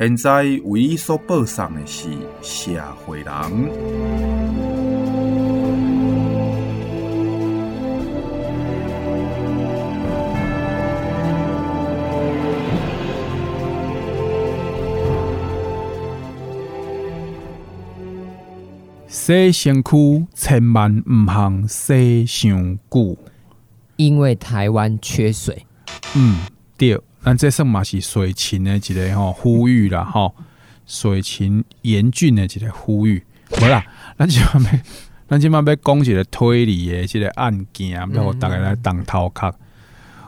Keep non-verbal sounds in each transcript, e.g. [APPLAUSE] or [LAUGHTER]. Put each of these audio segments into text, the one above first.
现在为伊所播送的是社会人。洗身躯千万唔通洗伤久，因为台湾缺水。嗯，对，咱这算嘛是水情的一个吼呼吁啦吼，水情严峻的一个呼吁。无啦，咱今嘛要，[LAUGHS] 咱今嘛要讲一个推理的即个案件，要互大家来当头壳。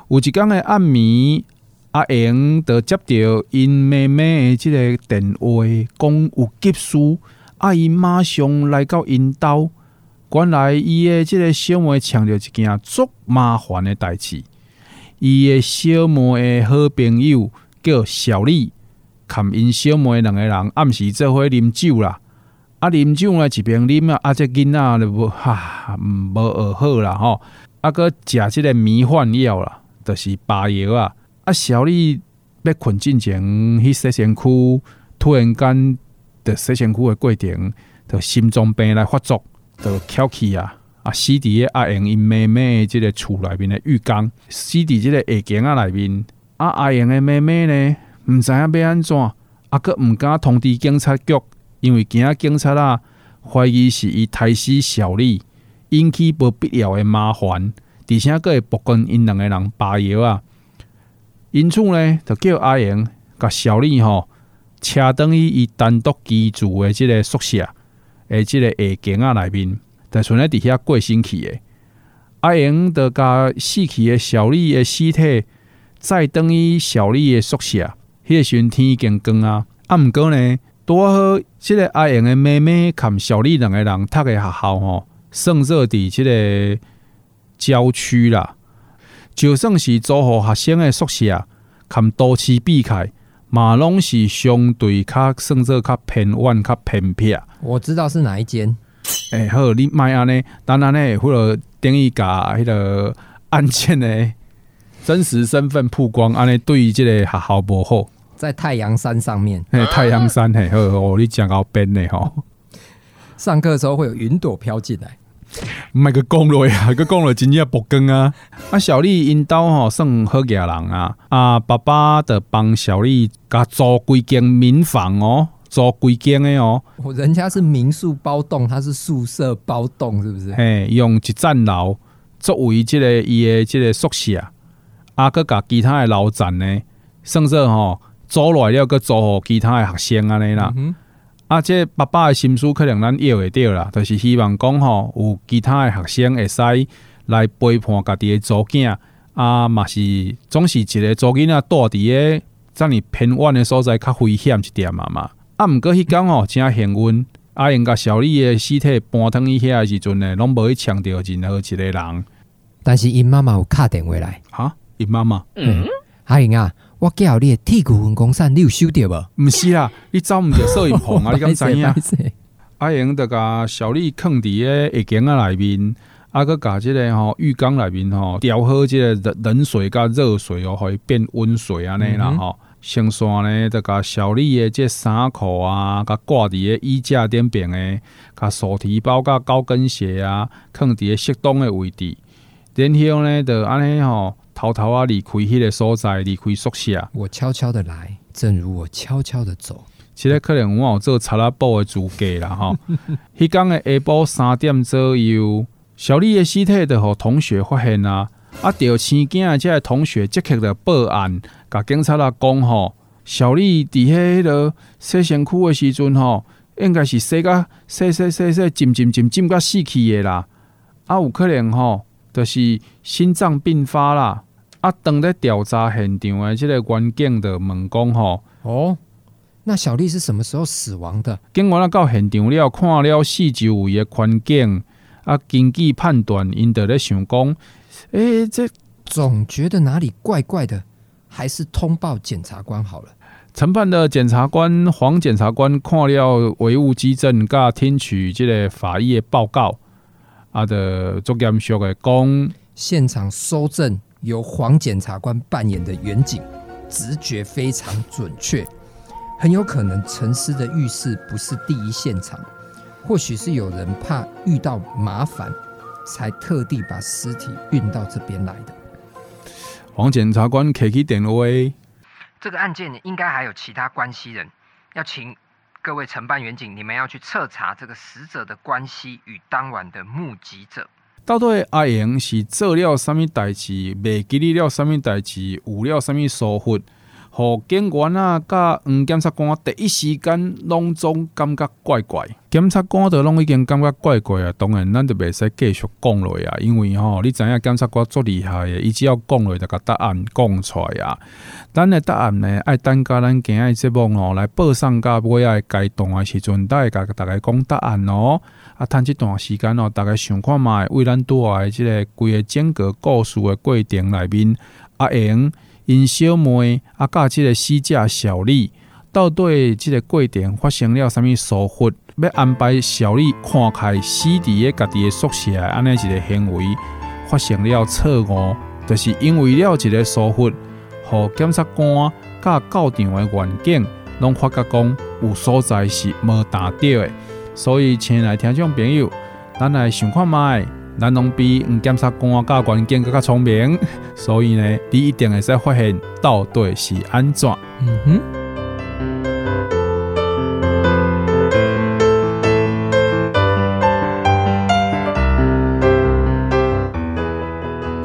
有一天的暗暝，阿英就接到因妹妹的即个电话，讲有急事。阿姨马上来到因兜，原来伊的即个小妹抢着一件足麻烦的代志。伊的小妹的好朋友叫小丽，含因小妹两个人暗时做伙啉酒啦。啊，啉酒呢一边啉啊，啊这囡仔就无哈无学好啦吼。啊，搁食即个迷幻药啦，就是巴药啊。啊，小丽要困进前去洗身躯，突然间。的洗身躯的过程，就心脏病来发作，就翘起啊啊！死伫个阿英因妹妹即个厝内面的浴缸，死伫即个下间啊内面。啊，阿英的妹妹呢，毋知影要安怎，啊，阁毋敢通知警察局，因为惊警察啊怀疑是伊杀死小丽，引起无必要的麻烦，而且阁会曝光因两个人扒药啊。因此呢，就叫阿英甲小丽吼。车等于伊单独居住的即个宿舍，诶，即个下间啊内面，但存在底下过星期的。阿英的甲死去的小丽的尸体，再等于小丽的宿舍，迄、个时阵天已经光啊。啊，毋过呢，拄好，这个阿英的妹妹含小丽两个人读的学校吼，算做伫这个郊区啦，就算是租户学生的宿舍，含都市避开。马龙是相对较算做较偏远、较偏僻。我知道是哪一间。[LAUGHS] 诶、欸，好，你卖安尼，当然呢，或者等于甲迄个案件的 [LAUGHS] 真实身份曝光，安尼对于即个学校无好。在太阳山上面。嘿，太阳山嘿，好，好，你讲到边呢？吼，上课的时候会有云朵飘进来。唔系个讲落啊，[LAUGHS] 个讲落真正曝光啊！啊，小丽因兜吼算好家人啊！啊，爸爸的帮小丽甲租几间民房哦，租规间诶哦。人家是民宿包栋，他是宿舍包栋，是不是？嘿，用一层楼作为即个伊的即个宿舍，啊，佮甲其他诶楼层呢，算做吼租来了，搁租互其他诶学生安尼啦。嗯啊，即爸爸的心思可能咱要会到啦，就是希望讲吼，有其他的学生会使来陪伴家己的祖囝，啊，嘛是总是一个祖囝仔住伫个遮尔偏远的所在较危险一点嘛嘛。啊，毋过迄工吼真幸运，阿英甲小丽的尸体搬转去遐时阵呢，拢无去抢着任何一个人。但是因妈妈有敲电话来，哈，因妈妈，嗯，阿英啊。我叫你的铁骨分工扇，你有收到无？毋是啦，你走毋着摄影棚啊？[LAUGHS] 你敢知影？阿英着甲小丽囥伫个浴缸啊内面，啊，搁甲即个吼浴缸内面吼调好即个冷水甲热水哦，互伊变温水安尼啦吼。先煞呢，着甲小丽的即衫裤啊，甲挂伫个衣架顶边的，甲手提包甲高跟鞋啊，放伫个适当的位置。然后呢，就安尼吼。偷偷啊离开迄个所在，离开宿舍。我悄悄的来，正如我悄悄的走。其实可能我有做查拉布的资格啦，吼。[LAUGHS] 迄天的下晡三点左右，小丽的尸体就互同学发现啊。啊，调青警的这个同学即刻就报案，甲警察啊讲吼，小丽伫迄个洗身躯的时阵吼，应该是洗甲洗洗洗洗浸浸浸浸甲死去的啦。啊，有可能吼。就是心脏病发啦！啊，当咧调查现场的即个员警的问讲吼，哦，那小丽是什么时候死亡的？警员啊到现场了，看了四周围的环境，啊，经济判断，因在咧想讲，诶，这总觉得哪里怪怪的，还是通报检察官好了。承办的检察官黄检察官看了唯物基证，甲听取这个法医的报告，啊的足严肃的讲，现场搜证由黄检察官扮演的远景，直觉非常准确，很有可能陈尸的浴室不是第一现场，或许是有人怕遇到麻烦，才特地把尸体运到这边来的。黄检察官客气点位。这个案件应该还有其他关系人，要请各位承办员警，你们要去彻查这个死者的关系与当晚的目击者。到底阿莹是做了什么代志，未记哩了什么代志，有了什么疏忽？和警员啊，甲黄检察官第一时间拢总感觉怪怪，检察官都拢已经感觉怪怪啊。当然，咱就袂使继续讲落去啊，因为吼，你知影检察官足厉害诶，伊只要讲落去，就甲答案讲出来啊。咱诶答案呢，爱等甲咱今日节目吼来报上甲尾啊阶段诶时阵，才会甲大家讲答案哦。啊，趁这段时间哦，大家想看觅，为咱拄来即个规个整个故事诶过程内面，啊，会用。因小妹啊，甲即个死者小丽，到底即个过程发生了啥物疏忽？要安排小丽看开死伫个家己的宿舍，安尼一个行为发生了错误，就是因为了一个疏忽，互检察官甲到场的员警拢发觉讲有所在是无达到的，所以亲爱听众朋友，咱来想看觅。咱拢比嗯检察官甲关键更较聪明，[LAUGHS] 所以呢，你一定会使发现到底是安怎。嗯哼。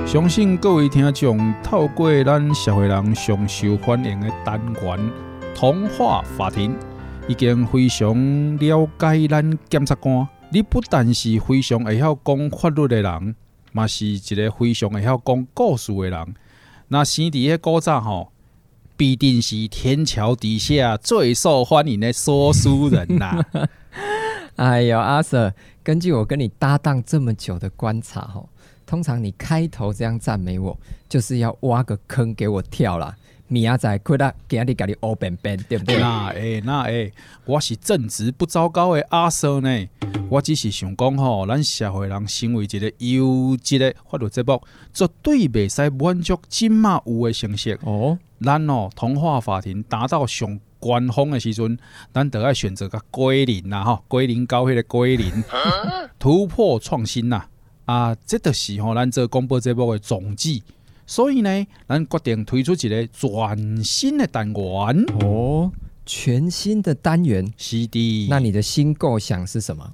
相信各位听众透过咱社会人上受欢迎的单元《童话法庭》，已经非常了解咱检察官。你不但是非常会晓讲法律的人，嘛是一个非常会晓讲故事的人。那生伫个古早吼，必定是天桥底下最受欢迎的说书人呐。[LAUGHS] 哎呦，阿 Sir，根据我跟你搭档这么久的观察吼，通常你开头这样赞美我，就是要挖个坑给我跳啦。明仔载亏啦，今日家己乌便便，对不对？那诶，那诶，我是正直不糟糕的阿 Sir 呢。我只是想讲吼，咱社会人成为一个优质的法律节目，绝对袂使满足今嘛有的形式哦。咱哦，童话法庭达到上官方的时阵，咱得爱选择个归零啦，吼，归零高迄个归零，[LAUGHS] 突破创新啦，啊，这就是吼咱这广播节目的宗旨。所以呢，咱决定推出一个全新的单元哦，全新的单元是的。那你的新构想是什么？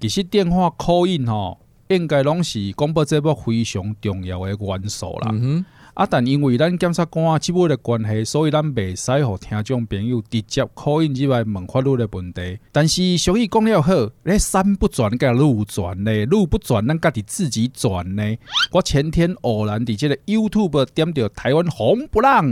其实电话 call in 吼，应该拢是广播节目非常重要的元素啦。嗯哼。啊，但因为咱检察官职务的关系，所以咱袂使互听众朋友直接 call in 之外问法律的问题。但是俗语讲了好，咧山不转，甲路转呢，路不转，咱家己自己转呢。我前天偶然伫这个 YouTube 点着台湾红不让，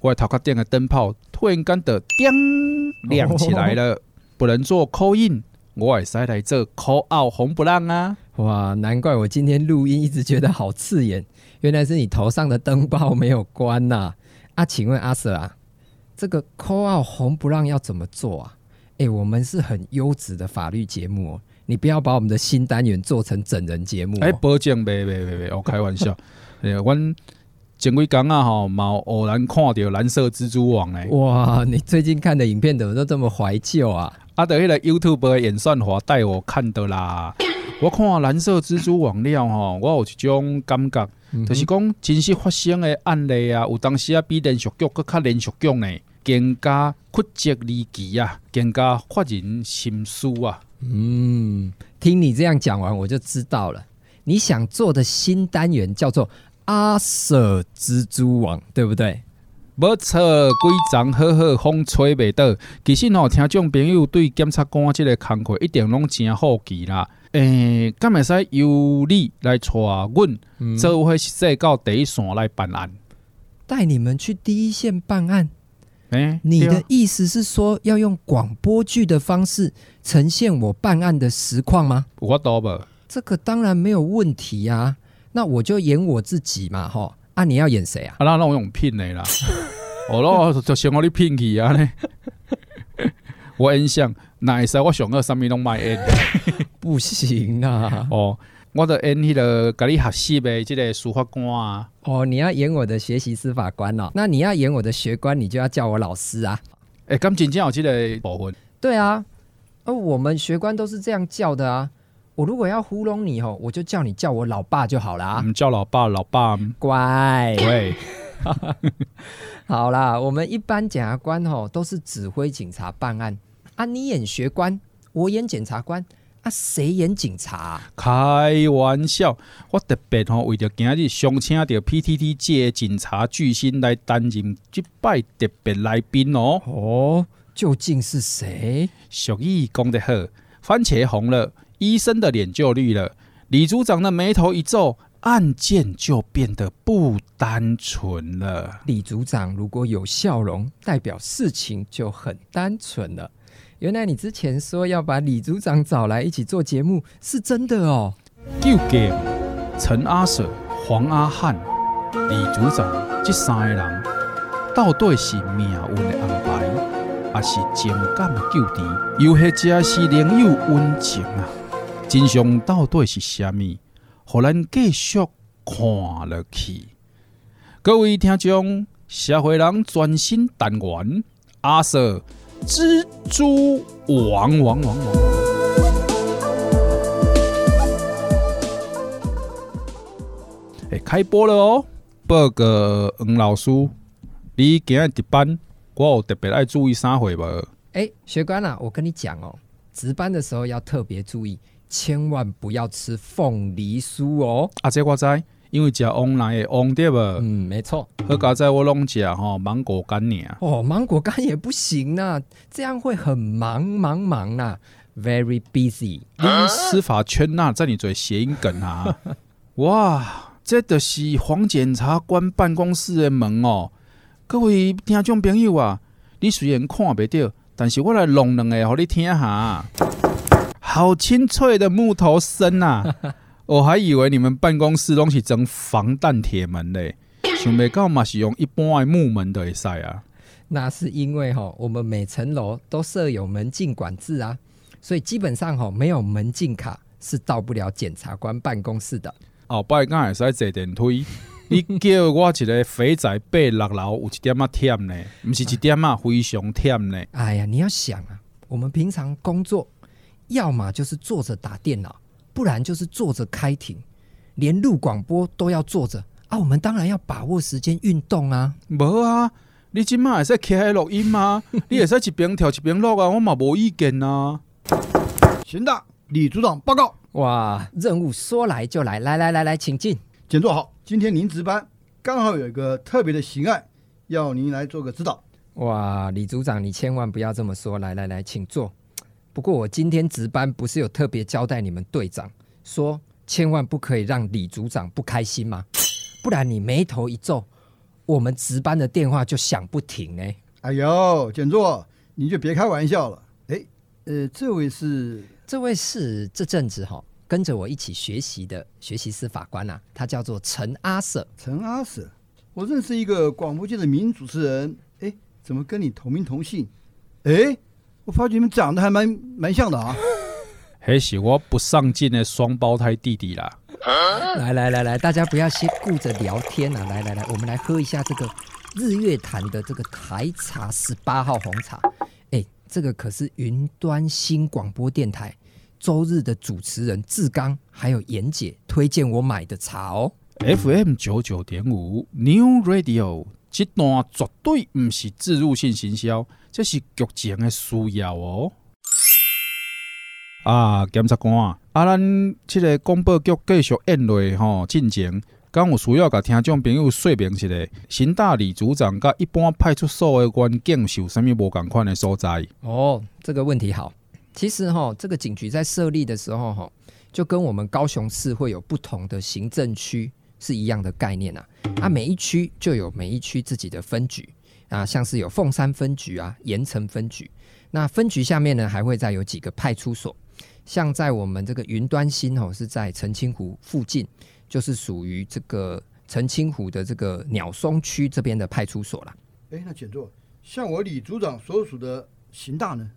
我头壳顶的灯泡突然间的叮亮起来了，[LAUGHS] 不能做 call in。我会使来做 call out 红不让啊！哇，难怪我今天录音一直觉得好刺眼，原来是你头上的灯泡没有关呐、啊！啊，请问阿 Sir 啊，这个 call out 红不让要怎么做啊？哎、欸，我们是很优质的法律节目，哦你不要把我们的新单元做成整人节目。哎、欸，保证别别别别，我开玩笑。[LAUGHS] 哎呀，我前几天啊哈，冇偶然看到蓝色蜘蛛网嘞。哇，你最近看的影片怎么都这么怀旧啊？啊，的迄个 YouTube 的演算法带我看的啦。[LAUGHS] 我看蓝色蜘蛛网了吼，我有一种感觉，嗯、就是讲真实发生的案例啊，有当时啊比连续剧搁较连续剧呢，更加曲折离奇啊，更加发人心思啊。嗯，听你这样讲完，我就知道了，你想做的新单元叫做阿 Sir 蜘蛛网，对不对？无错，规章好好，风吹袂倒。其实吼，听众朋友对检察官这个工作一定拢真好奇啦。诶、欸，敢会使由你来带阮，做伙实际到第一线来办案，带你们去第一线办案。诶，你的意思是说要用广播剧的方式呈现我办案的实况吗？我懂吧？这个当然没有问题呀、啊。那我就演我自己嘛，吼。啊，你要演谁啊？啊，那让我用聘你啦。[LAUGHS] 哦，那就先我你聘去啊呢。我印象，那会使我上个什么拢卖演？[LAUGHS] 不行啊！哦，我的演迄个跟你学习的即个司法官啊。哦，你要演我的学习司法官哦？那你要演我的学官，你就要叫我老师啊。哎、欸，咁真正有即个部分？对啊，哦我们学官都是这样叫的啊。我如果要糊弄你哦，我就叫你叫我老爸就好啦。嗯，叫老爸，老爸乖。对，[LAUGHS] 好啦，我们一般检察官哦都是指挥警察办案。啊！你演学官，我演检察官，啊，谁演警察啊？开玩笑，我特别吼为着今日相请到 PTT 界警察巨星来担任这摆特别来宾哦。哦，究竟是谁？俗语讲得好，番茄红了，医生的脸就绿了。李组长的眉头一皱，案件就变得不单纯了。李组长如果有笑容，代表事情就很单纯了。原来你之前说要把李组长找来一起做节目，是真的哦。究竟陈阿 Sir、黄阿汉、李组长这三个人，到底是命运的安排，还是情感的纠缠，又或者是另有温情啊？真相到底是虾米？互咱继续看下去。各位听众，社会人专心单元，阿 Sir。蜘蛛王王王王！哎，开播了哦！报告黄老师，你今日值班，我有特别爱注意啥会不？哎，学官啊，我跟你讲哦，值班的时候要特别注意，千万不要吃凤梨酥哦。啊，这我知。因为食翁来的翁对不？嗯，没错。好佳在我拢食吼芒果干呢。哦，芒果干也不行啊，这样会很忙忙忙啊，very busy。你司法圈呐，在你嘴谐音梗啊！[LAUGHS] 哇，这就是黄检察官办公室的门哦。各位听众朋友啊，你虽然看不到，但是我来弄两个，互你听下。好清脆的木头声呐！我还以为你们办公室拢是装防弹铁门嘞，想不到嘛是用一般的木门的会使啊。那是因为吼，我们每层楼都设有门禁管制啊，所以基本上吼没有门禁卡是到不了检察官办公室的。哦，不然刚才是坐电梯，你叫我一个肥仔爬六楼有一点啊忝呢，不是一点啊非常忝呢。哎呀，你要想啊，我们平常工作，要么就是坐着打电脑。不然就是坐着开庭，连录广播都要坐着啊！我们当然要把握时间运动啊！无啊，你今麦会使开录音吗？[LAUGHS] 你会使一边跳一边录啊！我嘛无意见啊。行的，李组长报告。哇，任务说来就来，来来来来，请进。请坐好。今天您值班，刚好有一个特别的刑案，要您来做个指导。哇，李组长，你千万不要这么说。来来来，请坐。不过我今天值班，不是有特别交代你们队长，说千万不可以让李组长不开心吗？不然你眉头一皱，我们值班的电话就响不停呢。哎呦，简座，你就别开玩笑了。哎，呃，这位是？这位是这阵子哈跟着我一起学习的学习司法官啊，他叫做陈阿 Sir。陈阿 Sir，我认识一个广播界的名主持人，哎，怎么跟你同名同姓？哎。我发觉你们长得还蛮蛮像的啊！还是我不上进的双胞胎弟弟啦！来来来来，大家不要先顾着聊天啊！来来来，我们来喝一下这个日月潭的这个台茶十八号红茶。哎，这个可是云端新广播电台周日的主持人志刚还有严姐推荐我买的茶哦。FM 九九点五 New Radio。这段绝对不是自入性行销，这是剧情的需要哦。啊，检察官啊，啊，咱这个广播局继续演落吼进前，刚有需要甲听众朋友说明一下，刑大李组长甲一般派出所的员警是有什么无共款的所在？哦，这个问题好。其实哈，这个警局在设立的时候哈，就跟我们高雄市会有不同的行政区。是一样的概念啊，啊，每一区就有每一区自己的分局，啊，像是有凤山分局啊、盐城分局。那分局下面呢，还会再有几个派出所，像在我们这个云端新哦，是在澄清湖附近，就是属于这个澄清湖的这个鸟松区这边的派出所啦。哎，那简座，像我李组长所属的刑大呢？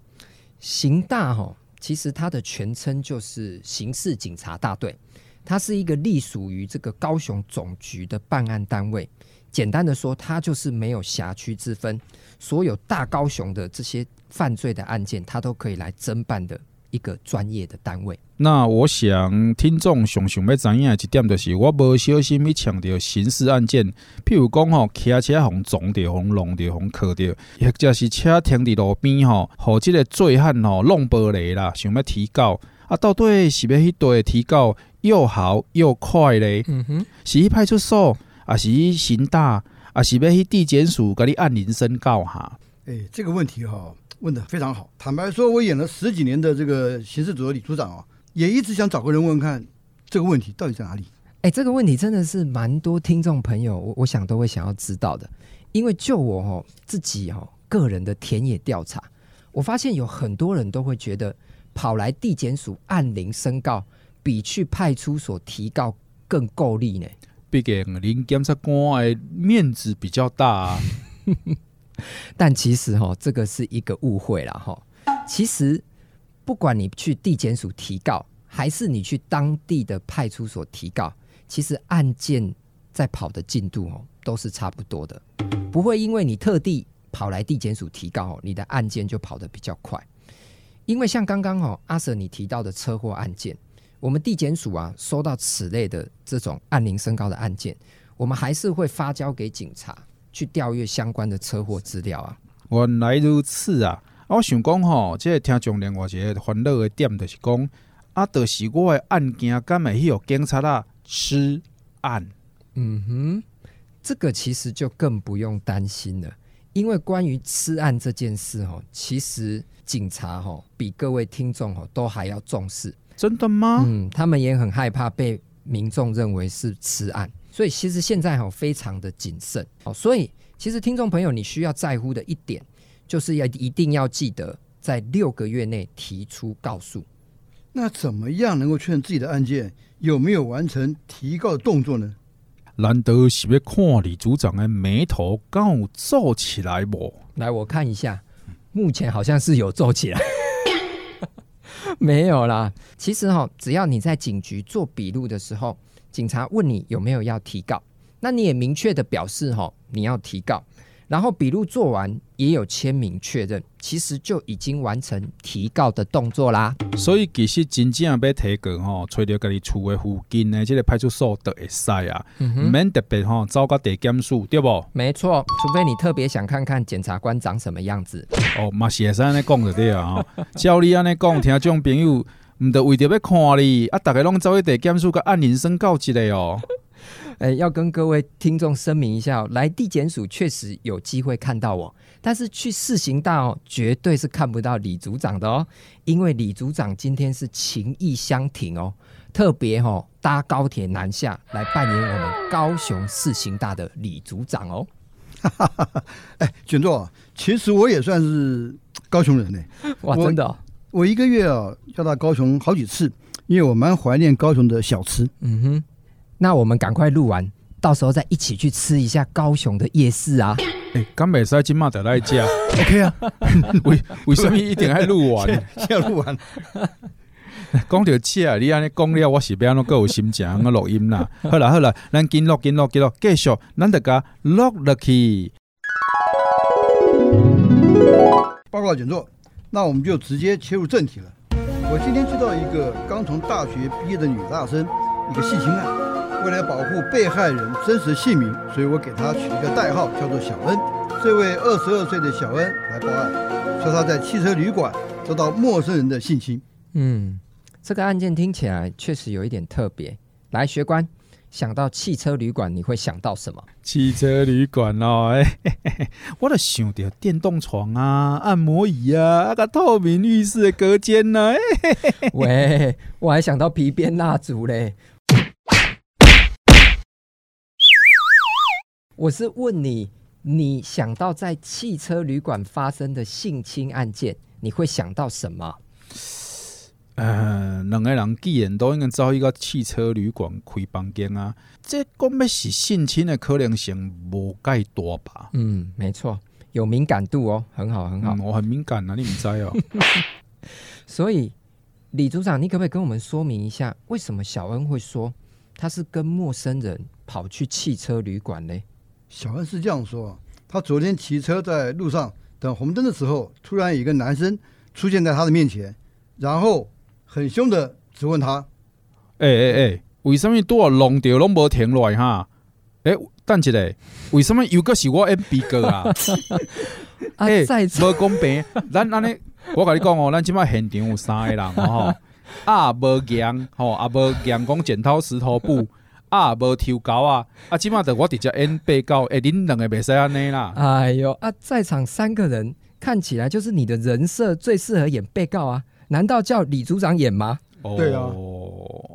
刑大哈，其实它的全称就是刑事警察大队，它是一个隶属于这个高雄总局的办案单位。简单的说，它就是没有辖区之分，所有大高雄的这些犯罪的案件，它都可以来侦办的一个专业的单位。那我想听众想想要知影的一点，就是我无小心去抢到刑事案件，譬如讲吼，骑车红撞到红弄到红磕到，或者是车停伫路边吼，和这个醉汉吼弄玻璃啦，想要提告啊，到底是要去对提告又好又快嘞？嗯哼，是去派出所。啊，是刑大，啊是要去地检署，给你按铃申告哈。哎，这个问题哈、哦，问的非常好。坦白说，我演了十几年的这个刑事组的李组长啊，也一直想找个人问问看，这个问题到底在哪里？哎，这个问题真的是蛮多听众朋友，我我想都会想要知道的。因为就我哦自己哦个人的田野调查，我发现有很多人都会觉得，跑来地检署按铃申告，比去派出所提告更够力呢。毕竟林检察官的面子比较大，[LAUGHS] 但其实哈，这个是一个误会了哈。其实不管你去地检署提告，还是你去当地的派出所提告，其实案件在跑的进度哦都是差不多的，不会因为你特地跑来地检署提告，你的案件就跑得比较快。因为像刚刚哦阿 Sir 你提到的车祸案件。我们地检署啊，收到此类的这种按铃申告的案件，我们还是会发交给警察去调阅相关的车祸资料啊。原来如此啊！我想讲吼，这个听众另外一个烦恼的点就是讲，啊，就是我的案件敢会有警察啊吃案？嗯哼，这个其实就更不用担心了，因为关于吃案这件事哦，其实警察哦比各位听众哦都还要重视。真的吗？嗯，他们也很害怕被民众认为是吃案，所以其实现在哈非常的谨慎。哦，所以其实听众朋友，你需要在乎的一点，就是要一定要记得在六个月内提出告诉。那怎么样能够确认自己的案件有没有完成提告的动作呢？难道是要看李组长的眉头刚有皱起来不？来，我看一下，目前好像是有皱起来。[LAUGHS] 没有啦，其实哈，只要你在警局做笔录的时候，警察问你有没有要提告，那你也明确的表示哈，你要提告。然后笔录做完也有签名确认，其实就已经完成提告的动作啦。所以其实真正要提告吼，找到家己厝的附近的这个派出所都会使啊，唔免、特别吼走到地检署对不？没错，除非你特别想看看检察官长什么样子。哦，嘛是会使安尼讲就对啊，[LAUGHS] 照你安尼讲，听众朋友唔得为着要看你啊，大家拢走去地检署个按铃声告一下哦。诶，要跟各位听众声明一下哦，来地检署确实有机会看到我，但是去市刑大哦，绝对是看不到李组长的哦，因为李组长今天是情意相挺哦，特别哦搭高铁南下来扮演我们高雄市刑大的李组长哦。[LAUGHS] 哎，卷座，其实我也算是高雄人呢。[LAUGHS] 哇，真的哦？我，我一个月啊要到高雄好几次，因为我蛮怀念高雄的小吃。嗯哼。那我们赶快录完，到时候再一起去吃一下高雄的夜市啊！哎、欸，刚美赛金马的来家，OK 啊？[LAUGHS] 为为什么一定要录完？[LAUGHS] 要录完。讲到这，你安尼讲了，我是不要搁有心情我录音 [LAUGHS] 啦。好了好了，咱紧录紧录紧录，继续，咱大家录落去。报告简座，那我们就直接切入正题了。我今天接到一个刚从大学毕业的女大生，一个性侵案。为了保护被害人真实姓名，所以我给他取一个代号，叫做小恩。这位二十二岁的小恩来报案，说他在汽车旅馆遭到陌生人的性侵。嗯，这个案件听起来确实有一点特别。来，学官，想到汽车旅馆，你会想到什么？汽车旅馆哦，哎，我都想到电动床啊、按摩椅啊、那个透明浴室的隔间呢、啊。喂，我还想到皮鞭蜡烛嘞。我是问你，你想到在汽车旅馆发生的性侵案件，你会想到什么？呃，两个人既然都应该找一个汽车旅馆开房间啊，这讲要是性侵的可能性无介大吧？嗯，没错，有敏感度哦，很好，很好。嗯、我很敏感啊，你唔知哦。[LAUGHS] 所以李组长，你可不可以跟我们说明一下，为什么小恩会说他是跟陌生人跑去汽车旅馆呢？小恩是这样说：他昨天骑车在路上等红灯的时候，突然有一个男生出现在他的面前，然后。很凶的质问他：“哎哎哎，为什么多少弄掉拢无停落来哈？哎、欸，等一下，为什么又个是我 MB 哥 [LAUGHS] 啊？哎、欸，无公平，咱安尼，我跟你讲哦，咱即摆现场有三个人吼，啊无强吼，啊无强讲剪刀石头布，啊无抽高啊，啊即码得我直接演被告，哎、欸，恁两个袂使安尼啦。哎呦，啊，在场三个人看起来就是你的人设最适合演被告啊。”难道叫李组长演吗？对啊，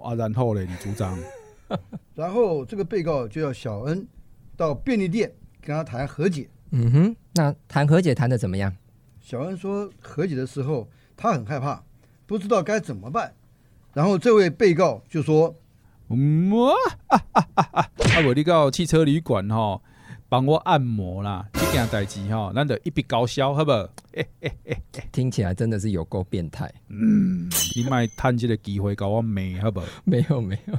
啊，然后嘞，李组长，[LAUGHS] 然后这个被告就要小恩到便利店跟他谈和解。嗯哼，那谈和解谈的怎么样？小恩说和解的时候他很害怕，不知道该怎么办。然后这位被告就说：“嗯啊啊啊啊！啊，我你到汽车旅馆吼，帮我按摩啦。”这件代志吼，咱得一笔高销，好不好？欸欸欸、听起来真的是有够变态。嗯，你卖趁这个机会搞我美，好不好？[LAUGHS] 没有没有。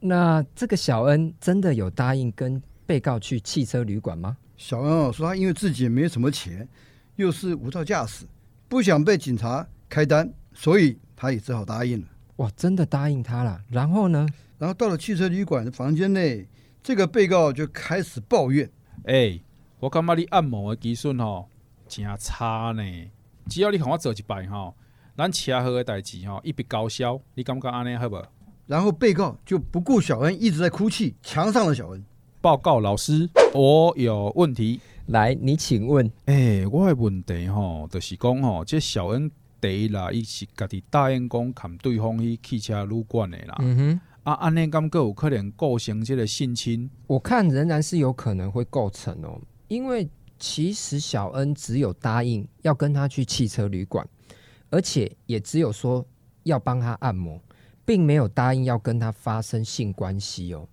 那这个小恩真的有答应跟被告去汽车旅馆吗？小恩哦，说他因为自己也没什么钱，又是无照驾驶，不想被警察开单，所以他也只好答应了。哇，真的答应他了。然后呢？然后到了汽车旅馆的房间内，这个被告就开始抱怨：“哎、欸。”我感觉你按摩的技术吼真差呢，只要你和我做一摆吼，咱车祸的代志吼一笔勾销，你感觉安尼好不？然后被告就不顾小恩一直在哭泣，强上了小恩。报告老师，我有问题。来，你请问。哎、欸，我的问题吼，就是讲吼，这小恩第一啦，伊是家己答应讲看对方去汽车旅馆的啦。嗯哼。啊，安尼感觉有可能构成这个性侵？我看仍然是有可能会构成哦。因为其实小恩只有答应要跟他去汽车旅馆，而且也只有说要帮他按摩，并没有答应要跟他发生性关系哦。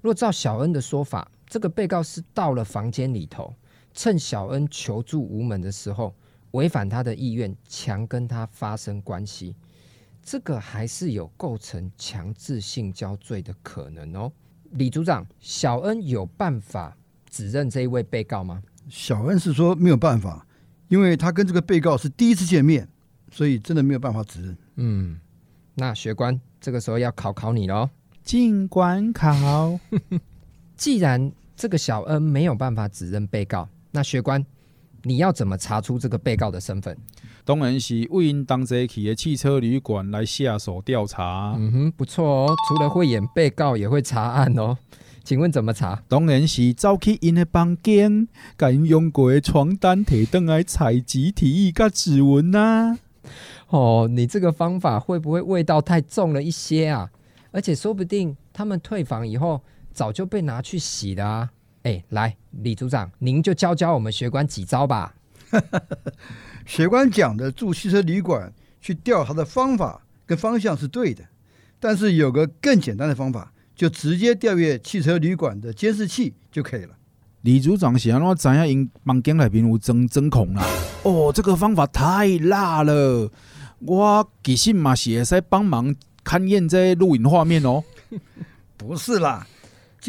若照小恩的说法，这个被告是到了房间里头，趁小恩求助无门的时候，违反他的意愿，强跟他发生关系，这个还是有构成强制性交罪的可能哦。李组长，小恩有办法指认这一位被告吗？小恩是说没有办法，因为他跟这个被告是第一次见面，所以真的没有办法指认。嗯，那学官这个时候要考考你喽，尽管考。[LAUGHS] 既然这个小恩没有办法指认被告，那学官你要怎么查出这个被告的身份？当然是为因同齐去的汽车旅馆来下手调查。嗯哼，不错哦，除了会演被告，也会查案哦。请问怎么查？当然是走去因的房间，把因用过的床单提登来采集体液跟指纹呐。哦，你这个方法会不会味道太重了一些啊？而且说不定他们退房以后早就被拿去洗了啊。哎，来，李组长，您就教教我们学官几招吧。[LAUGHS] 学官讲的住汽车旅馆去调查的方法跟方向是对的，但是有个更简单的方法。就直接调阅汽车旅馆的监视器就可以了。李组长是安怎知影因房间内面有针针孔啦？哦，这个方法太辣了！我其实嘛是会使帮忙勘验这录影画面哦。[LAUGHS] 不是啦，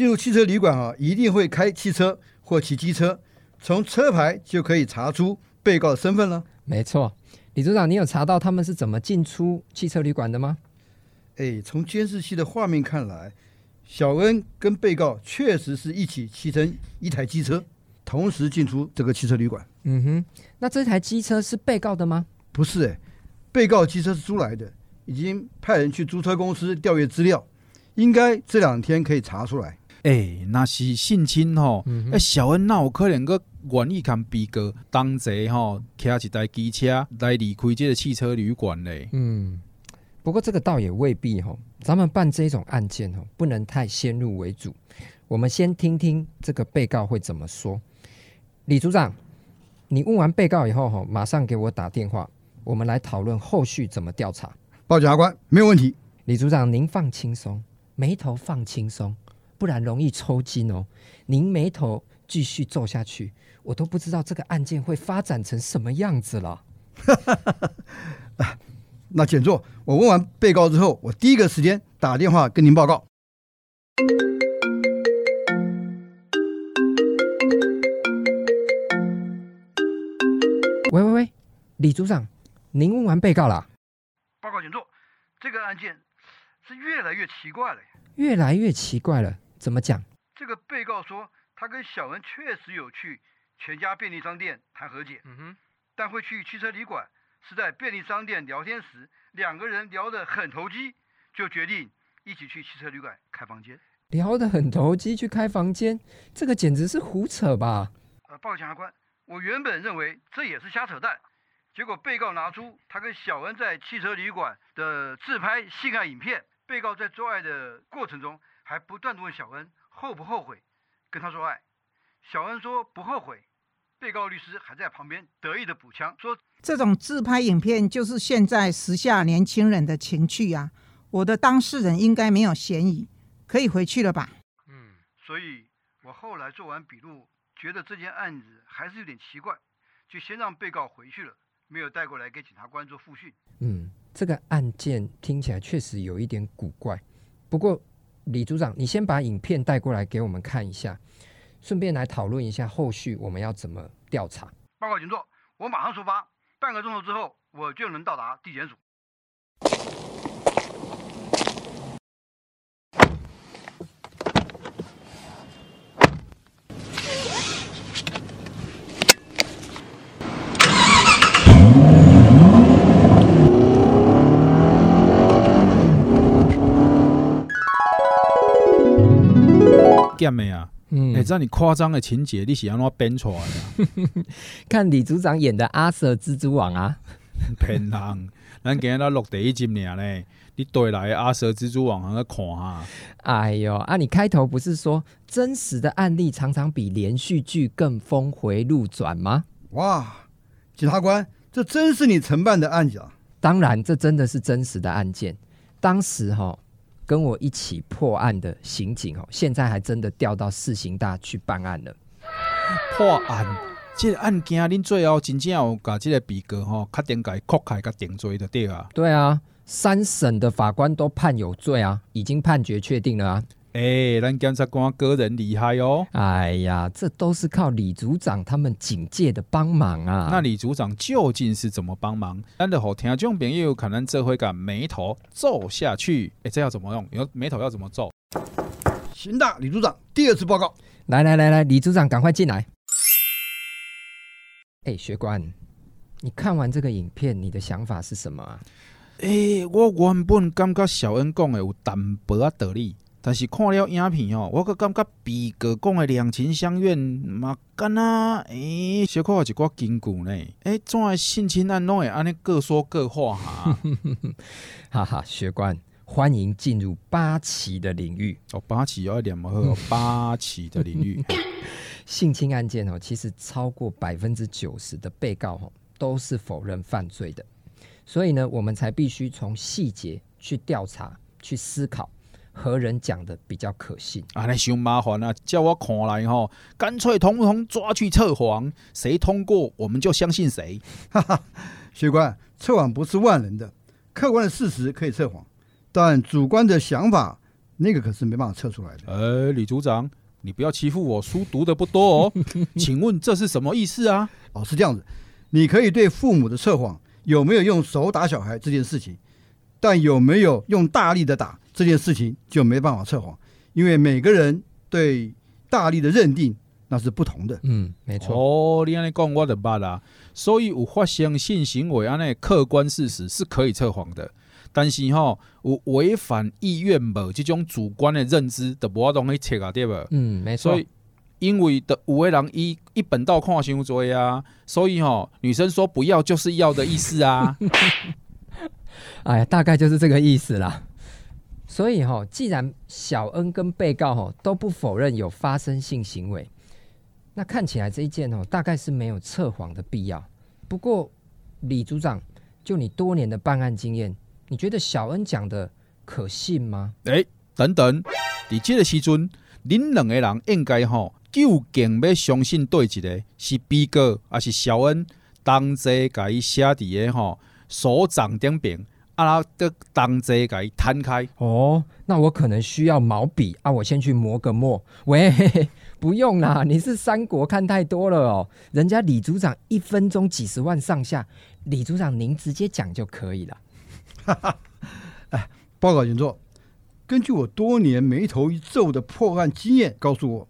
进入汽车旅馆啊，一定会开汽车或骑机车，从车牌就可以查出被告的身份了。没错，李组长，你有查到他们是怎么进出汽车旅馆的吗？哎，从监视器的画面看来。小恩跟被告确实是一起骑乘一台机车，同时进出这个汽车旅馆。嗯哼，那这台机车是被告的吗？不是，哎，被告机车是租来的，已经派人去租车公司调阅资料，应该这两天可以查出来。哎，那是性侵吼，哎、嗯，小恩那有可能个愿意看被告当贼吼，开一台机车来离开这个汽车旅馆嘞。嗯。不过这个倒也未必哈，咱们办这种案件哦，不能太先入为主。我们先听听这个被告会怎么说。李组长，你问完被告以后，哈，马上给我打电话，我们来讨论后续怎么调查。报检察官，没有问题。李组长，您放轻松，眉头放轻松，不然容易抽筋哦。您眉头继续皱下去，我都不知道这个案件会发展成什么样子了。[LAUGHS] 那简坐。我问完被告之后，我第一个时间打电话跟您报告。喂喂喂，李组长，您问完被告了？报告简坐。这个案件是越来越奇怪了。越来越奇怪了？怎么讲？这个被告说，他跟小恩确实有去全家便利商店谈和解，嗯哼，但会去汽车旅馆。是在便利商店聊天时，两个人聊得很投机，就决定一起去汽车旅馆开房间。聊得很投机去开房间，这个简直是胡扯吧？呃，报告检察官，我原本认为这也是瞎扯淡，结果被告拿出他跟小恩在汽车旅馆的自拍性爱影片，被告在做爱的过程中还不断的问小恩后不后悔跟他说爱，小恩说不后悔。被告律师还在旁边得意的补枪说：“这种自拍影片就是现在时下年轻人的情趣啊！我的当事人应该没有嫌疑，可以回去了吧？”嗯，所以我后来做完笔录，觉得这件案子还是有点奇怪，就先让被告回去了，没有带过来给检察官做复讯。嗯，这个案件听起来确实有一点古怪。不过李组长，你先把影片带过来给我们看一下。顺便来讨论一下后续我们要怎么调查。报告请坐，我马上出发，半个钟头之后我就能到达地检署。见没啊？嗯，哎，这样你夸张的情节，你是要怎编出来的？[LAUGHS] 看李组长演的阿瑟蜘蛛网啊，[LAUGHS] 骗人！咱今日来录第一集呢，你对来阿瑟蜘蛛网在看啊？哎呦，啊，你开头不是说真实的案例常常比连续剧更峰回路转吗？哇，检察官，这真是你承办的案子啊？当然，这真的是真实的案件。当时哈。跟我一起破案的刑警哦，现在还真的调到四刑大去办案了。破案，这个案件恁最后真正有把这个被告吼，确定改扩开个定罪的对啊？对啊，三审的法官都判有罪啊，已经判决确定了啊。哎、欸，咱检察官个人厉害哦！哎呀，这都是靠李组长他们警戒的帮忙啊。那李组长究竟是怎么帮忙？咱的好听众朋友可能这会把眉头皱下去。哎、欸，这要怎么用？有眉头要怎么皱？行大李组长第二次报告。来来来来，李组长赶快进来。哎、欸，学官，你看完这个影片，你的想法是什么啊？哎、欸，我原本感觉小恩讲的有淡薄啊道理。但是看了影片哦，我个感觉被告讲的两情相悦嘛，干啊，诶，小可有一寡根据呢，诶，怎会性侵案拢会安尼各说各话哈？[LAUGHS] 哈哈，学官欢迎进入八旗的领域哦，八旗要点么好？[LAUGHS] 八旗的领域，[LAUGHS] 性侵案件哦，其实超过百分之九十的被告哦都是否认犯罪的，所以呢，我们才必须从细节去调查、去思考。何人讲的比较可信？啊，那太麻烦啊，叫我看来吼，干脆通通抓去测谎，谁通过我们就相信谁。哈哈，学官，测谎不是万能的，客观的事实可以测谎，但主观的想法那个可是没办法测出来的。呃，李组长，你不要欺负我，书读的不多哦。[LAUGHS] 请问这是什么意思啊？哦，是这样子，你可以对父母的测谎有没有用手打小孩这件事情，但有没有用大力的打？这件事情就没办法测谎，因为每个人对大力的认定那是不同的。嗯，没错。哦，你安尼讲我的捌啦。所以有发生性行为安尼客观事实是可以测谎的，但是吼有违反意愿无这种主观的认知，就无法当去测啊，对不？嗯，没错。所以因为的有的人一一本道看伤多啊，所以吼女生说不要就是要的意思啊。[LAUGHS] 哎呀，大概就是这个意思啦。所以哈，既然小恩跟被告哈都不否认有发生性行为，那看起来这一件哦，大概是没有测谎的必要。不过李组长，就你多年的办案经验，你觉得小恩讲的可信吗？诶、等等，在这个时阵，恁两个人应该吼，究竟要相信对一个是比哥还是小恩？同齐甲伊写伫个吼手掌顶边，啊，得同齐甲伊摊开。哦，那我可能需要毛笔啊，我先去磨个墨。喂，[LAUGHS] 不用啦，你是三国看太多了哦。人家李组长一分钟几十万上下，李组长您直接讲就可以了。哈哈，哎，报告检座，根据我多年眉头一皱的破案经验，告诉我，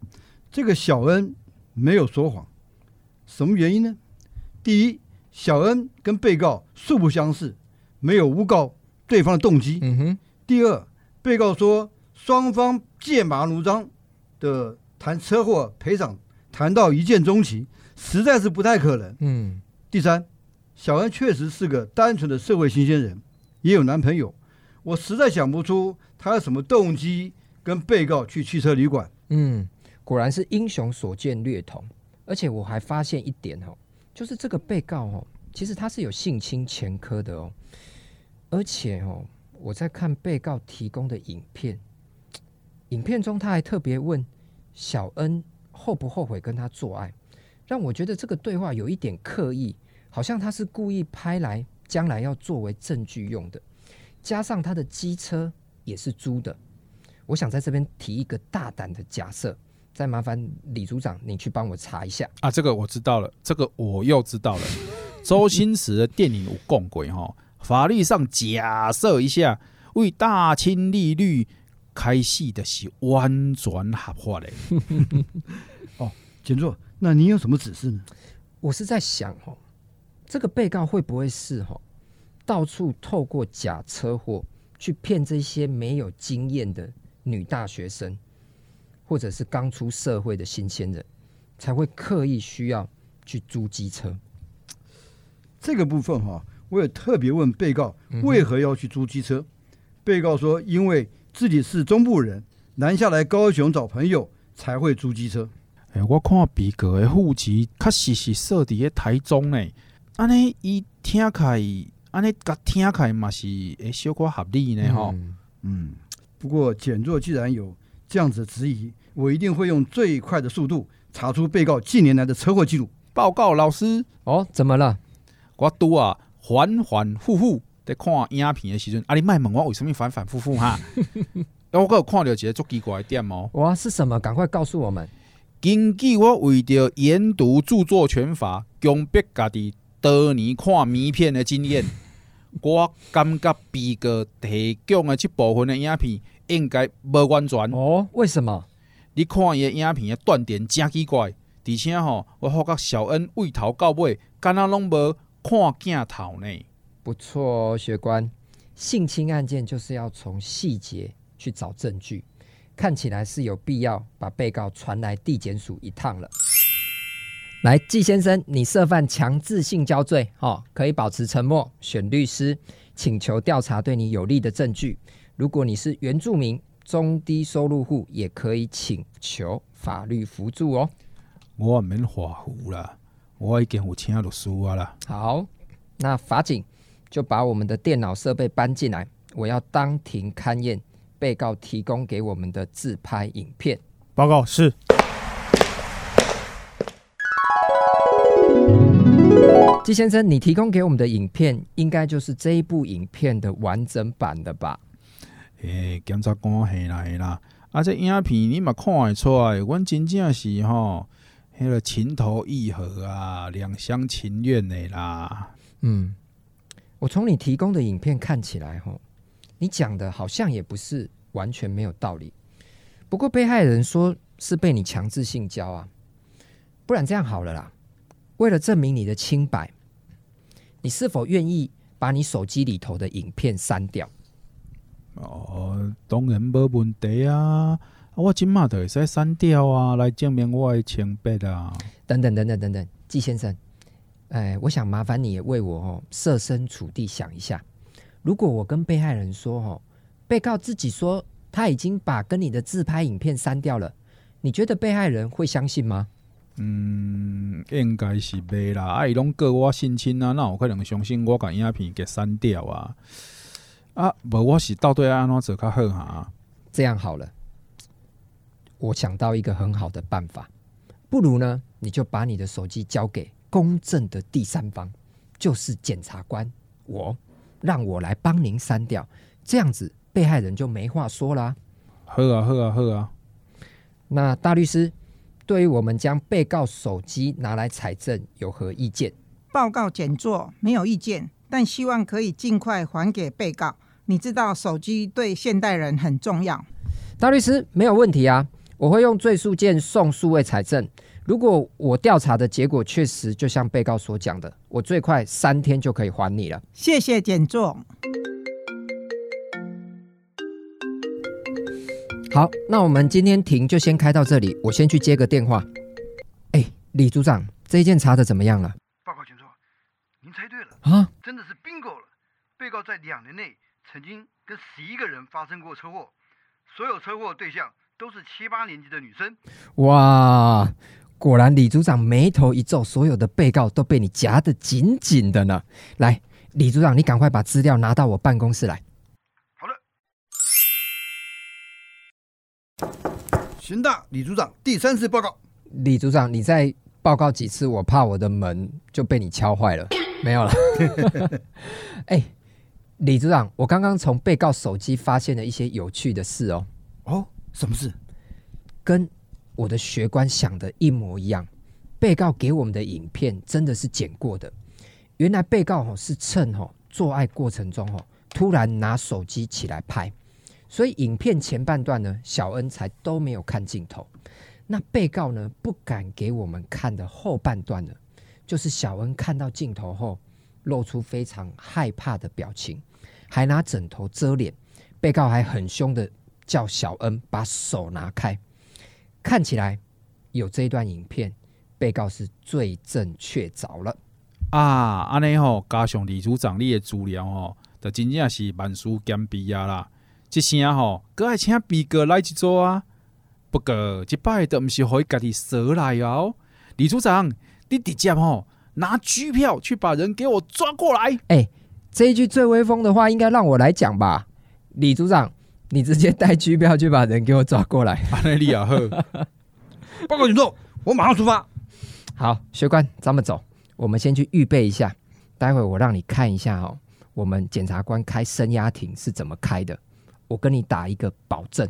这个小恩没有说谎。什么原因呢？第一，小恩跟被告素不相识，没有诬告对方的动机。嗯哼。第二，被告说双方剑拔弩张的谈车祸赔偿，谈到一见钟情，实在是不太可能。嗯。第三，小恩确实是个单纯的社会新鲜人，也有男朋友，我实在想不出他有什么动机跟被告去汽车旅馆。嗯，果然是英雄所见略同，而且我还发现一点哦。就是这个被告哦，其实他是有性侵前科的哦，而且哦，我在看被告提供的影片，[TSK] 影片中他还特别问小恩后不后悔跟他做爱，让我觉得这个对话有一点刻意，好像他是故意拍来将来要作为证据用的，加上他的机车也是租的，我想在这边提一个大胆的假设。再麻烦李组长，你去帮我查一下啊！这个我知道了，这个我又知道了。[LAUGHS] 周星驰的电影有共轨哈，法律上假设一下，为大清利率开戏的是完全合法的。[LAUGHS] 哦，检座，那你有什么指示呢？我是在想哦，这个被告会不会是哈，到处透过假车祸去骗这些没有经验的女大学生？或者是刚出社会的新鲜人，才会刻意需要去租机车。这个部分哈，我也特别问被告为何要去租机车。被告说，因为自己是中部人，南下来高雄找朋友才会租机车。哎，我看被告的户籍确实是设在台中呢。安尼伊听开，安尼甲听开嘛是诶，小可合理呢吼。嗯，不过检座既然有这样子的质疑。我一定会用最快的速度查出被告近年来的车祸记录。报告老师，哦，怎么了？我拄啊反反复复在看影片的时阵，啊，你卖问我为什么反反复复哈？[LAUGHS] 我阁有看到一个足奇怪的点哦。哇，是什么？赶快告诉我们。根据我为着研读著作权法，强迫家己多年看谜片的经验，[LAUGHS] 我感觉被告提供的这部分的影片应该无完全。哦，为什么？你看伊的影片的断点真奇怪，而且吼，我发觉小恩为头到尾，敢若拢无看镜头呢。不错哦，学官，性侵案件就是要从细节去找证据，看起来是有必要把被告传来地检署一趟了。来，季先生，你涉犯强制性交罪，哦，可以保持沉默，选律师，请求调查对你有利的证据。如果你是原住民。中低收入户也可以请求法律扶助哦。我唔免画胡啦，我已经有请律师啊啦。好，那法警就把我们的电脑设备搬进来，我要当庭勘验被告提供给我们的自拍影片。报告是。季先生，你提供给我们的影片，应该就是这一部影片的完整版的吧？诶、欸，检察官系啦系啦，啊，这影片你嘛看会出来，阮真正是吼，迄个情投意合啊，两厢情愿的啦。嗯，我从你提供的影片看起来，吼，你讲的好像也不是完全没有道理。不过被害人说是被你强制性交啊，不然这样好了啦，为了证明你的清白，你是否愿意把你手机里头的影片删掉？哦，当然没问题啊！我今嘛就会使删掉啊，来证明我的清白啊！等等等等等等，季先生，哎，我想麻烦你也为我哦设身处地想一下，如果我跟被害人说哦，被告自己说他已经把跟你的自拍影片删掉了，你觉得被害人会相信吗？嗯，应该是袂啦。啊，伊拢告我性侵啊，那有可能相信我甲影片给删掉啊？啊，无我是到底要安怎做较好哈？这样好了，我想到一个很好的办法，不如呢，你就把你的手机交给公正的第三方，就是检察官，我让我来帮您删掉，这样子被害人就没话说啦。好啊，好啊，好啊。那大律师，对于我们将被告手机拿来采证有何意见？报告检作没有意见，但希望可以尽快还给被告。你知道手机对现代人很重要。大律师没有问题啊，我会用最速件送数位财政。如果我调查的结果确实就像被告所讲的，我最快三天就可以还你了。谢谢检座。好，那我们今天庭就先开到这里，我先去接个电话。哎，李组长，这一件查的怎么样了？报告检座，您猜对了啊，真的是 bingo 了。被告在两年内。曾经跟十一个人发生过车祸，所有车祸对象都是七八年级的女生。哇，果然李组长眉头一皱，所有的被告都被你夹得紧紧的呢。来，李组长，你赶快把资料拿到我办公室来。好的，刑大李组长第三次报告。李组长，你再报告几次，我怕我的门就被你敲坏了。没有了。[LAUGHS] 哎。李组长，我刚刚从被告手机发现了一些有趣的事哦。哦，什么事？跟我的学官想的一模一样。被告给我们的影片真的是剪过的。原来被告哦是趁哦做爱过程中哦突然拿手机起来拍，所以影片前半段呢，小恩才都没有看镜头。那被告呢，不敢给我们看的后半段呢，就是小恩看到镜头后露出非常害怕的表情。还拿枕头遮脸，被告还很凶的叫小恩把手拿开。看起来有这一段影片，被告是罪证确凿了啊！安尼吼，加上李组长你的资料吼，就真正是万事兼备啊啦！这声吼，阁爱请被告来一组啊！不过这摆都毋是可以家己说来哦。李组长，你直接吼拿拘票去把人给我抓过来。欸这一句最威风的话，应该让我来讲吧，李组长，你直接带拘票去把人给我抓过来。[LAUGHS] 阿内利亚赫，[LAUGHS] 报告警座，我马上出发。好，学官，咱们走。我们先去预备一下，待会我让你看一下哦，我们检察官开声押庭是怎么开的。我跟你打一个保证，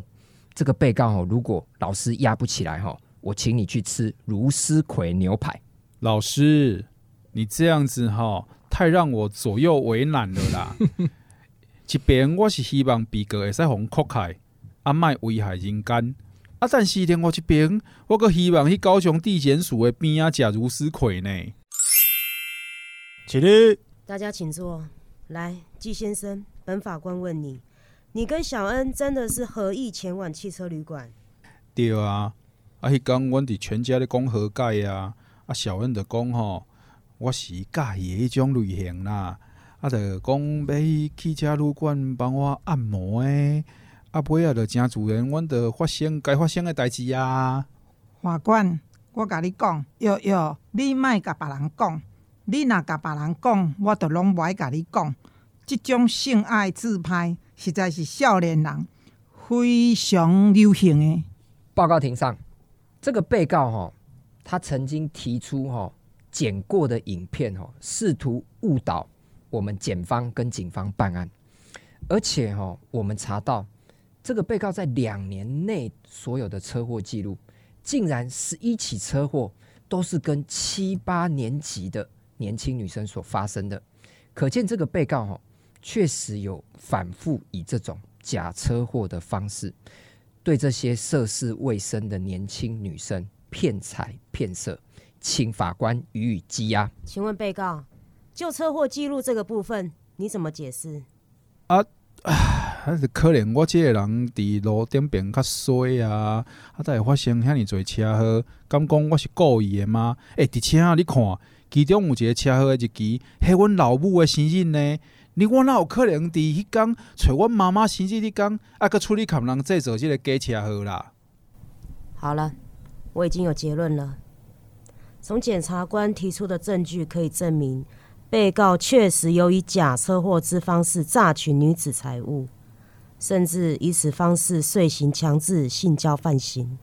这个被告哦，如果老师压不起来哈，我请你去吃如斯葵牛排。老师，你这样子哈。太让我左右为难了啦！[LAUGHS] 一边我是希望被告会使互扩开，啊，莫危害人间；啊，但是另外一边，我阁希望去高雄地检署的边啊，食如丝葵呢。起立，大家请坐。来，季先生，本法官问你：你跟小恩真的是合意前往汽车旅馆？对啊，啊，迄天阮伫全家咧讲和解啊，啊，小恩就讲吼。我是介意迄种类型啦，啊，着讲要去汽车旅馆帮我按摩诶，啊，尾啊着诚自然，阮着发生该发生诶代志啊。法官，我甲你讲，哟哟，你莫甲别人讲，你若甲别人讲，我着拢无爱甲你讲。即种性爱自拍实在是少年人非常流行诶。报告庭上，这个被告吼，他曾经提出吼。剪过的影片哦，试图误导我们检方跟警方办案，而且哈，我们查到这个被告在两年内所有的车祸记录，竟然十一起车祸都是跟七八年级的年轻女生所发生的，可见这个被告哈，确实有反复以这种假车祸的方式，对这些涉世未深的年轻女生骗财骗色。请法官予以羁押。请问被告，就车祸记录这个部分，你怎么解释？啊，还是可能我这个人伫路顶边较衰啊，啊，才会发生遐尼多车祸。敢讲我是故意的吗？诶、欸，而且啊，你看，其中有一个车祸的日期，系阮老母的生日呢。你我哪有可能伫迄天找阮妈妈生日迄天，啊，搁出去给人制造这个假车祸啦？好了，我已经有结论了。从检察官提出的证据可以证明，被告确实由以假车祸之方式诈取女子财物，甚至以此方式遂行强制性交犯行，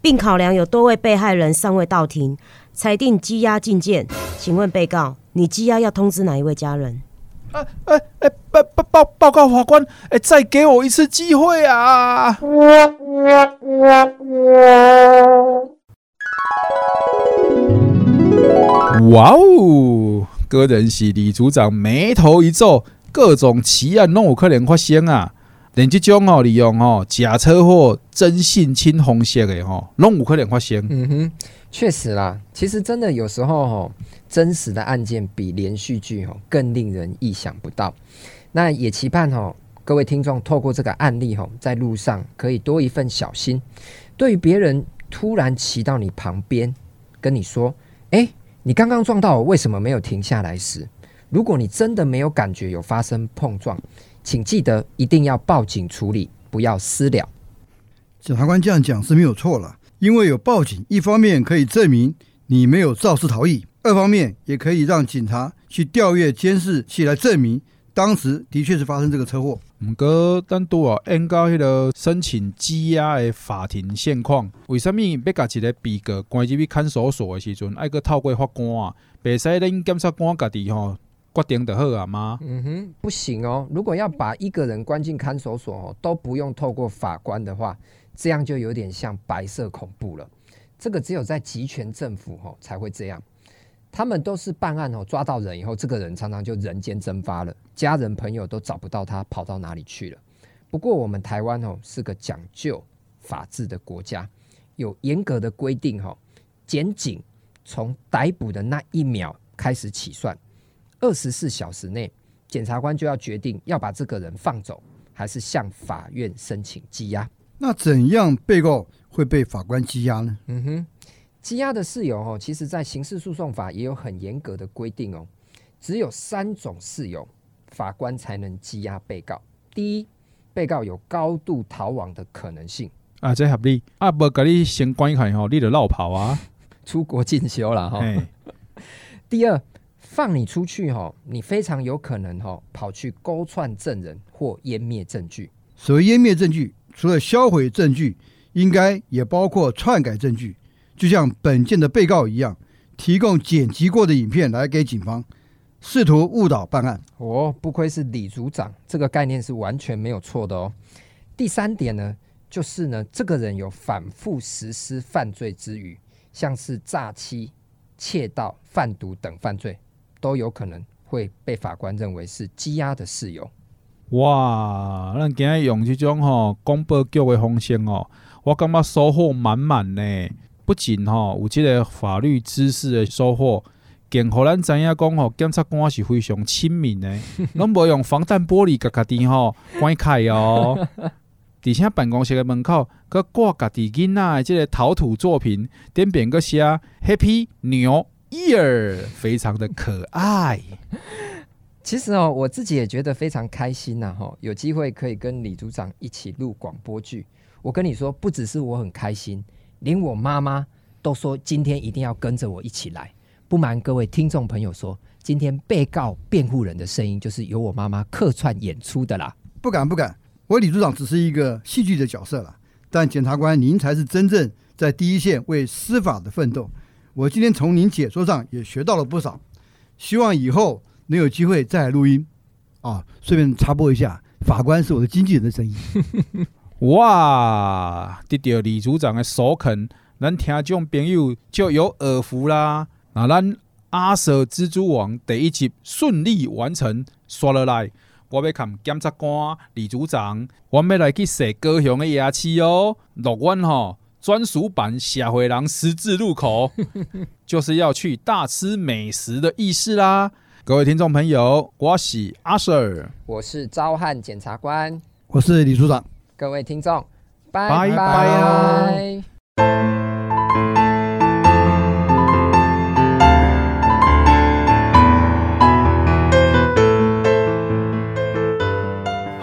并考量有多位被害人尚未到庭，裁定羁押禁见。请问被告，你羁押要通知哪一位家人？哎哎哎，报报报报告法官，哎，再给我一次机会啊！哇哦，个人是李组长眉头一皱，各种奇案拢有可能发生啊！连这种哦，利用哦假车祸真性侵方式的哦，拢有可能发生。嗯哼，确实啦，其实真的有时候哦，真实的案件比连续剧哦更令人意想不到。那也期盼哦，各位听众透过这个案例哦，在路上可以多一份小心。对于别人突然骑到你旁边，跟你说：“哎，你刚刚撞到我，为什么没有停下来？”时，如果你真的没有感觉有发生碰撞。请记得一定要报警处理，不要私了。检察官这样讲是没有错了，因为有报警，一方面可以证明你没有肇事逃逸，二方面也可以让警察去调阅监视器来证明当时的确是发生这个车祸。不过，单独啊，按到迄个申请羁押的法庭现况，为什么要把一个被告关入去看守所的时阵，爱个透过法官啊，别使恁检察官家己吼？决定的好啊吗？嗯哼，不行哦。如果要把一个人关进看守所哦，都不用透过法官的话，这样就有点像白色恐怖了。这个只有在极权政府哦才会这样。他们都是办案哦，抓到人以后，这个人常常就人间蒸发了，家人朋友都找不到他跑到哪里去了。不过我们台湾哦是个讲究法治的国家，有严格的规定哦，检警从逮捕的那一秒开始起算。二十四小时内，检察官就要决定要把这个人放走，还是向法院申请羁押。那怎样被告会被法官羁押呢？嗯哼，羁押的事由哦，其实在刑事诉讼法也有很严格的规定哦。只有三种事由，法官才能羁押被告。第一，被告有高度逃亡的可能性。啊，这合理。啊，不给你先关一下吼，你得绕跑啊，[LAUGHS] 出国进修了哈。第二。放你出去哈，你非常有可能哈跑去勾串证人或湮灭证据。所谓湮灭证据，除了销毁证据，应该也包括篡改证据。就像本件的被告一样，提供剪辑过的影片来给警方，试图误导办案。哦，不愧是李组长，这个概念是完全没有错的哦。第三点呢，就是呢，这个人有反复实施犯罪之余，像是诈欺、窃盗、贩毒等犯罪。都有可能会被法官认为是羁押的事由。哇，咱今日用这种吼广播剧的方式哦，我感觉收获满满呢。不仅吼有这个法律知识的收获，更让咱知影讲吼检察官是非常亲民的，[LAUGHS] 拢无用防弹玻璃家家己吼 [LAUGHS] 关开哦。而且办公室的门口，佮挂家己囡仔的这个陶土作品，点边个写 Happy 牛。Ear 非常的可爱。其实哦，我自己也觉得非常开心呐！哈，有机会可以跟李组长一起录广播剧。我跟你说，不只是我很开心，连我妈妈都说今天一定要跟着我一起来。不瞒各位听众朋友说，今天被告辩护人的声音就是由我妈妈客串演出的啦。不敢不敢，我李组长只是一个戏剧的角色了，但检察官您才是真正在第一线为司法的奋斗。我今天从您解说上也学到了不少，希望以后能有机会再来录音啊！顺便插播一下，法官是我的经纪人的声音。哇，得到李组长的首肯，咱听众朋友就有耳福啦！那咱阿 Sir 蜘蛛网第一集顺利完成，刷落来，我要看检察官李组长，我要来去洗高雄的牙齿哦，乐观吼。专属版社会人十字路口，就是要去大吃美食的意思啦！各位听众朋友，我是阿 Sir，我是昭汉检察官，我是李组长。各位听众，拜拜拜。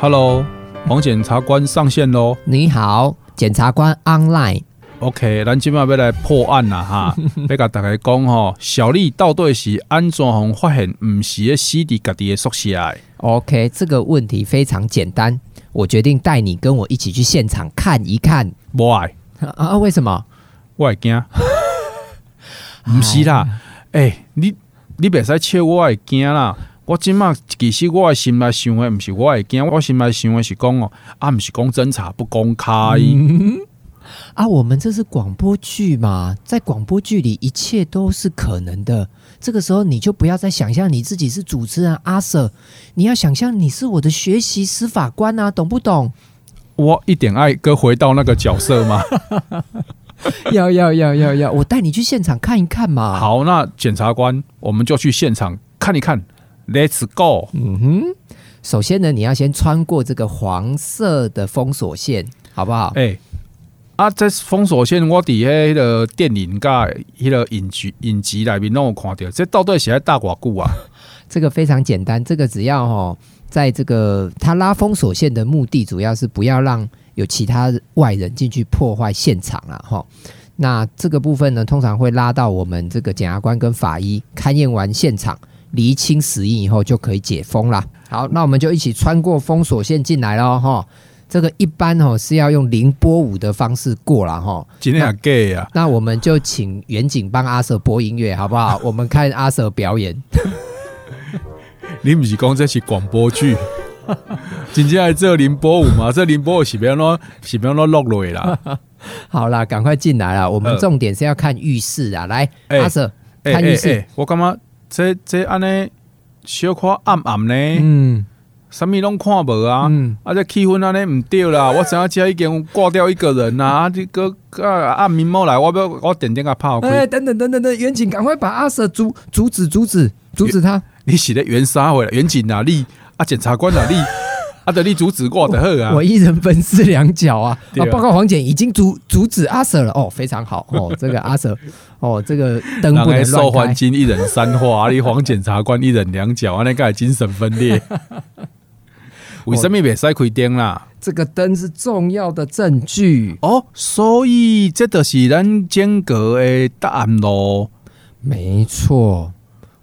Hello，王检察官上线喽！你好，检察官 Online。OK，咱今晚要来破案啦哈！[LAUGHS] 要甲大家讲吼，小丽到底是安怎样发现唔是死伫家己的宿舍的？OK，这个问题非常简单，我决定带你跟我一起去现场看一看。Why 啊？为什么？我会惊。[LAUGHS] 唔是啦，哎、欸，你你别使笑我会惊啦！我今麦其实我的心内想的唔是我会惊，我心内想的是讲哦，啊，唔是讲侦查不公开。嗯啊，我们这是广播剧嘛，在广播剧里一切都是可能的。这个时候你就不要再想象你自己是主持人阿 Sir，你要想象你是我的学习司法官啊，懂不懂？我一点爱哥回到那个角色吗？[LAUGHS] 要要要要要，我带你去现场看一看嘛。好，那检察官，我们就去现场看一看。Let's go。嗯哼，首先呢，你要先穿过这个黄色的封锁线，好不好？哎、欸。啊！这封锁线，我伫迄个电影甲迄个影集影集里面拢有看到，这到底是在大偌久啊？[LAUGHS] 这个非常简单，这个只要吼，在这个他拉封锁线的目的，主要是不要让有其他外人进去破坏现场了哈。那这个部分呢，通常会拉到我们这个检察官跟法医勘验完现场，厘清死因以后，就可以解封了。好，那我们就一起穿过封锁线进来了哈。这个一般哦是要用凌波舞的方式过了哈，今天很 gay 啊。那我们就请远景帮阿 Sir 播音乐好不好？[LAUGHS] 我们看阿 Sir 表演。你不是讲这是广播剧？紧接来这凌波舞嘛？这凌波舞是不要喏，是不要喏落落啦。[LAUGHS] 好啦，赶快进来了。我们重点是要看浴室啊，来，欸、阿 Sir 看浴室。欸欸欸、我感觉这这安尼小可暗暗呢。嗯。什么拢看无啊？嗯、啊，这气氛安尼唔对啦！[LAUGHS] 我想要家已经挂掉一个人呐！啊，这个啊啊明猫来，我不要我点点个炮。哎，等等等等等，远景赶快把阿 Sir 阻阻止阻止阻止他！你写的原杀回来，远景哪里？啊，检察官哪里？[LAUGHS] 啊，得你阻止过的好啊！我一人分饰两角啊！啊，报告黄检已经阻阻止阿 Sir 了哦，非常好哦，[LAUGHS] 这个阿 Sir 哦，这个灯不能受环境一人三话，你黄检察官一人两角，啊，那个精神分裂。为什么别使开灯啦？这个灯是重要的证据哦，所以这就是咱间隔的答案咯。没错，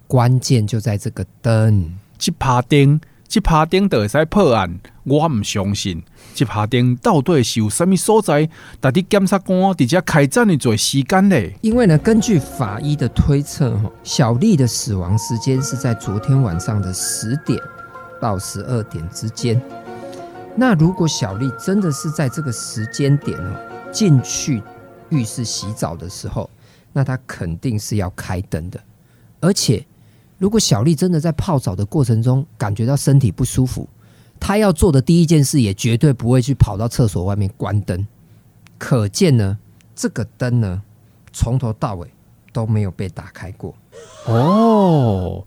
关键就在这个灯。这趴灯，这趴灯就会使破案。我唔相信，这趴灯到底是有什么所在？但啲检察官直接开战的做时间咧？因为呢，根据法医的推测，小丽的死亡时间是在昨天晚上的十点。到十二点之间，那如果小丽真的是在这个时间点哦进去浴室洗澡的时候，那她肯定是要开灯的。而且，如果小丽真的在泡澡的过程中感觉到身体不舒服，她要做的第一件事也绝对不会去跑到厕所外面关灯。可见呢，这个灯呢从头到尾都没有被打开过。哦，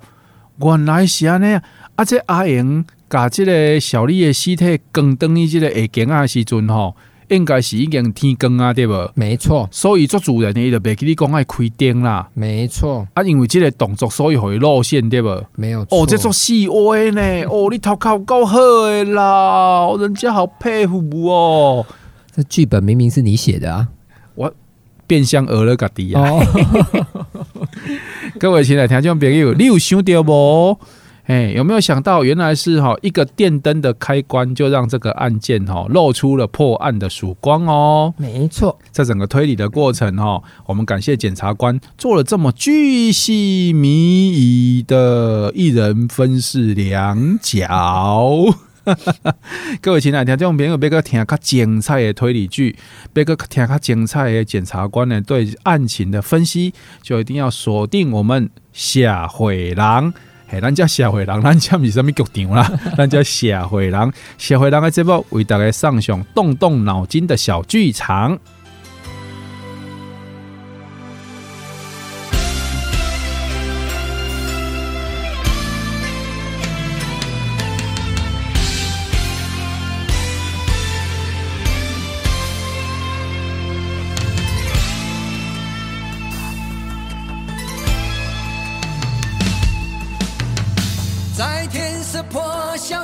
原来是安尼。啊！这阿英甲这个小丽的尸体更等于这个下井啊时阵吼，应该是已经天光啊，对不？没错，所以做主人的伊就别跟你讲爱开灯啦。没错，啊，因为这个动作所以会露馅，对不？没有哦，这做细微呢，哦，你头壳够好的啦，人家好佩服哦。这剧本明明是你写的啊，我变相讹了家己啊。[LAUGHS] 各位亲爱的听众朋友，你有想到不？哎，有没有想到，原来是哈一个电灯的开关，就让这个案件哈露出了破案的曙光哦。没错，在整个推理的过程哈，我们感谢检察官做了这么巨细靡遗的一人分饰两角。[LAUGHS] 各位亲爱的听众朋友，别个听较精彩的推理剧，别个听较精彩的检察官呢对案情的分析，就一定要锁定我们社会人。嘿，咱叫社会人，咱家不是什么局长啦，[LAUGHS] 咱叫社会人，社会人的节目为大家上上动动脑筋的小剧场。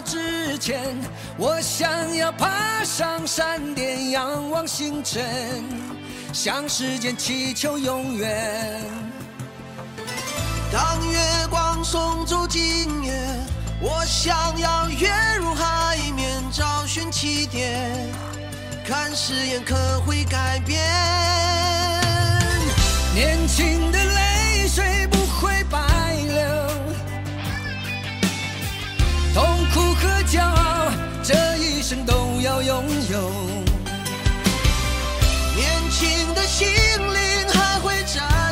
之前我想要爬上山巅，仰望星辰。向时间祈求永远。当月光送走今夜，我想要跃入海面，找寻起点，看誓言可会改变。年轻的骄傲这一生都要拥有。年轻的心灵还会在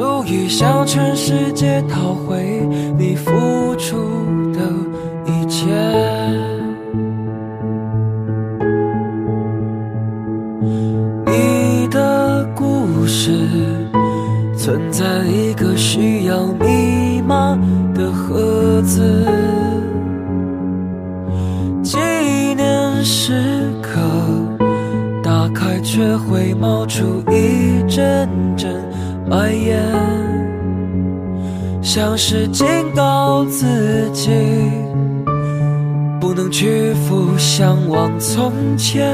足以向全世界讨回你付出的一切。你的故事存在一个需要密码的盒子，纪念时刻打开却会冒出一阵阵白眼，像是警告自己不能屈服，向往从前。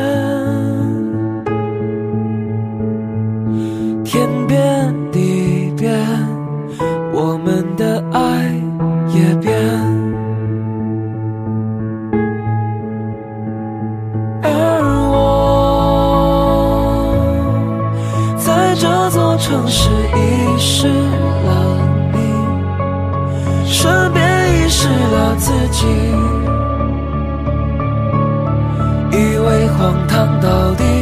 想到底。